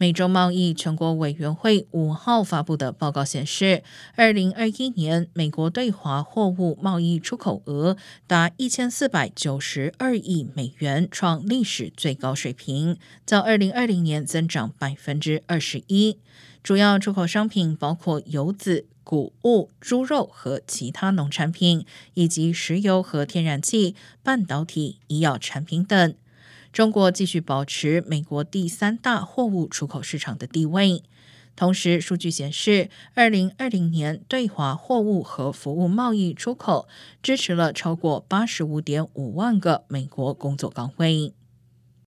美洲贸易全国委员会五号发布的报告显示，二零二一年美国对华货物贸易出口额达一千四百九十二亿美元，创历史最高水平，较二零二零年增长百分之二十一。主要出口商品包括油脂、谷物、猪肉和其他农产品，以及石油和天然气、半导体、医药产品等。中国继续保持美国第三大货物出口市场的地位。同时，数据显示，二零二零年对华货物和服务贸易出口支持了超过八十五点五万个美国工作岗位。